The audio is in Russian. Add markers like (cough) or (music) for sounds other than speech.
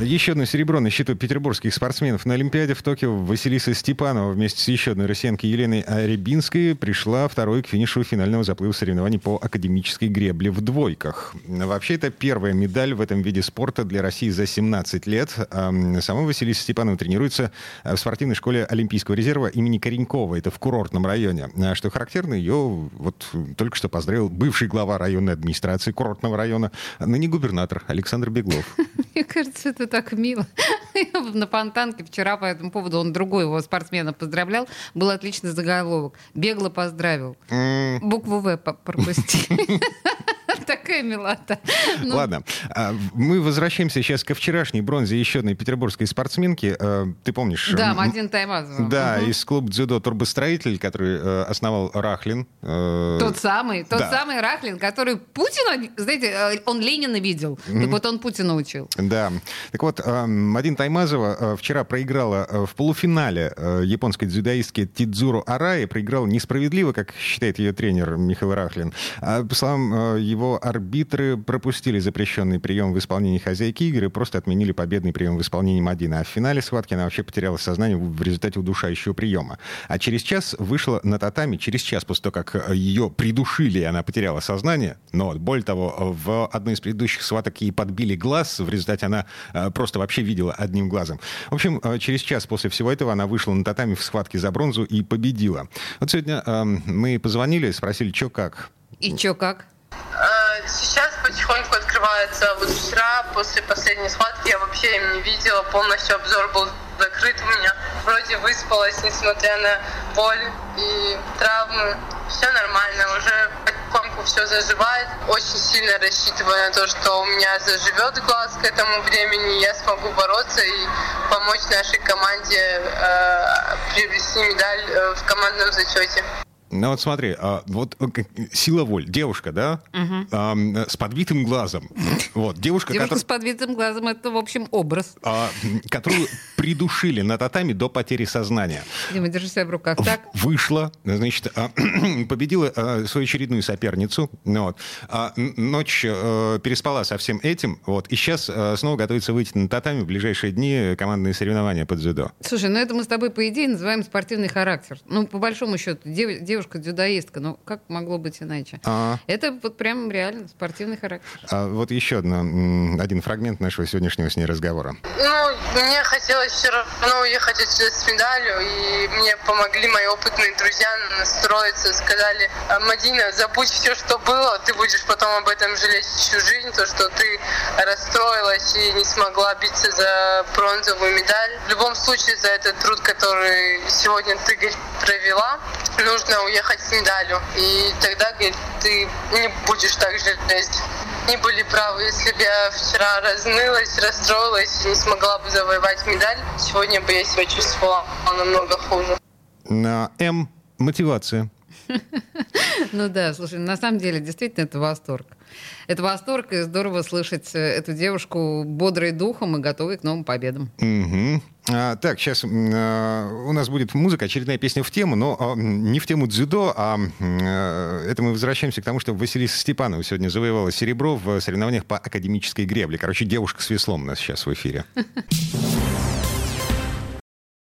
Еще одно серебро на счету петербургских спортсменов на Олимпиаде в Токио Василиса Степанова вместе с еще одной россиянкой Еленой Рябинской пришла второй к финишу финального заплыва соревнований по академической гребле в двойках. Вообще, это первая медаль в этом виде спорта для России за 17 лет. Сама Василиса Степанова тренируется в спортивной школе Олимпийского резерва имени Коренькова. Это в курортном районе. А что характерно, ее вот только что поздравил бывший глава районной администрации курортного района, ныне губернатор Александр Беглов. Мне кажется, это так мило. (laughs) На Фонтанке вчера по этому поводу он другой его спортсмена поздравлял. Был отличный заголовок. Бегло поздравил. Букву В пропусти. (laughs) Такая милота. (laughs) Ну... Ладно. А, мы возвращаемся сейчас ко вчерашней бронзе еще одной петербургской спортсменки. А, ты помнишь? Да, Мадин Таймазова. Да, угу. из клуба дзюдо «Турбостроитель», который э, основал Рахлин. Э, тот самый, тот да. самый Рахлин, который Путина, знаете, э, он Ленина видел. Угу. Так вот он Путина учил. Да. Так вот, Мадин Таймазова вчера проиграла в полуфинале японской дзюдоистки Тидзуру Араи. Проиграла несправедливо, как считает ее тренер Михаил Рахлин. А, по словам его арбитры пропустили запрещенный прием в исполнении хозяйки игры и просто отменили победный прием в исполнении Мадины. А в финале схватки она вообще потеряла сознание в результате удушающего приема. А через час вышла на татами, через час после того, как ее придушили, она потеряла сознание. Но, более того, в одной из предыдущих схваток ей подбили глаз, в результате она э, просто вообще видела одним глазом. В общем, э, через час после всего этого она вышла на татами в схватке за бронзу и победила. Вот сегодня э, мы позвонили, спросили, что как. И что как? Сейчас потихоньку открывается. Вот вчера, после последней схватки, я вообще им не видела. Полностью обзор был закрыт у меня. Вроде выспалась, несмотря на боль и травмы. Все нормально, уже потихоньку все заживает. Очень сильно рассчитываю на то, что у меня заживет глаз к этому времени, я смогу бороться и помочь нашей команде э, приобрести медаль э, в командном зачете. Ну вот смотри, а, вот э, сила воль, девушка, да, угу. а, с подбитым глазом. Вот, девушка, девушка который... с подбитым глазом это, в общем, образ. А, которую придушили на татами до потери сознания. Дима, держи себя в руках. Так. Вышла, значит, а, (clears throat) победила а, свою очередную соперницу. Ну вот. А, ночь а, переспала со всем этим. Вот, и сейчас а, снова готовится выйти на татами в ближайшие дни командные соревнования под дзюдо. Слушай, ну это мы с тобой, по идее, называем спортивный характер. Ну, по большому счету, девушка девушка-дзюдоистка, ну как могло быть иначе? А... Это вот прям реально спортивный характер. А вот еще одно, один фрагмент нашего сегодняшнего с ней разговора. Ну, мне хотелось все равно уехать отсюда с медалью, и мне помогли мои опытные друзья настроиться, сказали, «А, Мадина, забудь все, что было, ты будешь потом об этом жалеть всю жизнь, то, что ты расстроилась и не смогла биться за бронзовую медаль. В любом случае, за этот труд, который сегодня ты провела, нужно уехать с медалью. И тогда, говорит, ты не будешь так же лезть. Не были правы, если бы я вчера разнылась, расстроилась и не смогла бы завоевать медаль, сегодня бы я себя чувствовала намного хуже. На М мотивация. (laughs) Ну да, слушай, на самом деле, действительно, это восторг. Это восторг, и здорово слышать э, эту девушку бодрой духом и готовой к новым победам. Угу. А, так, сейчас а, у нас будет музыка, очередная песня в тему, но а, не в тему дзюдо, а, это мы возвращаемся к тому, что Василиса Степанова сегодня завоевала серебро в соревнованиях по академической гребле. Короче, девушка с веслом у нас сейчас в эфире. (laughs)